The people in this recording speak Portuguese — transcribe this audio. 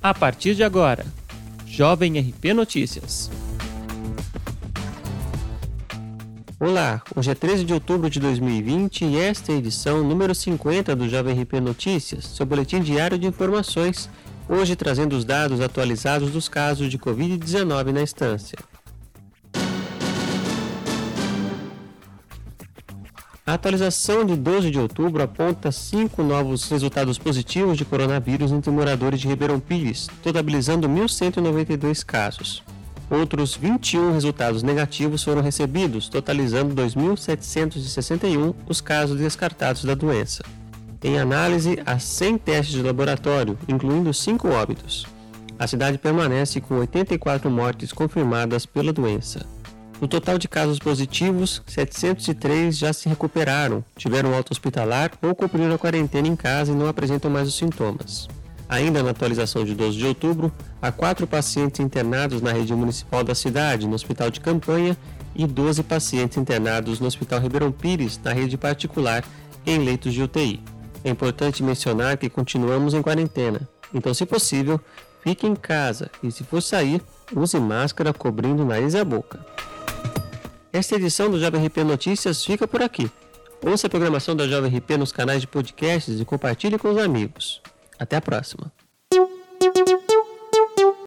A partir de agora, Jovem RP Notícias. Olá, hoje é 13 de outubro de 2020 e esta é a edição número 50 do Jovem RP Notícias, seu boletim diário de informações, hoje trazendo os dados atualizados dos casos de Covid-19 na instância. A atualização de 12 de outubro aponta cinco novos resultados positivos de coronavírus entre moradores de Ribeirão Pires, totalizando 1.192 casos. Outros 21 resultados negativos foram recebidos, totalizando 2.761 os casos descartados da doença. Em análise, há 100 testes de laboratório, incluindo 5 óbitos. A cidade permanece com 84 mortes confirmadas pela doença. No total de casos positivos, 703 já se recuperaram, tiveram alta hospitalar ou cumpriram a quarentena em casa e não apresentam mais os sintomas. Ainda na atualização de 12 de outubro, há quatro pacientes internados na rede municipal da cidade, no hospital de campanha, e 12 pacientes internados no Hospital Ribeirão Pires, na rede particular, em leitos de UTI. É importante mencionar que continuamos em quarentena, então, se possível, fique em casa e, se for sair, use máscara cobrindo nariz e a boca. Esta edição do Jovem RP Notícias fica por aqui. Ouça a programação da Jovem RP nos canais de podcasts e compartilhe com os amigos. Até a próxima.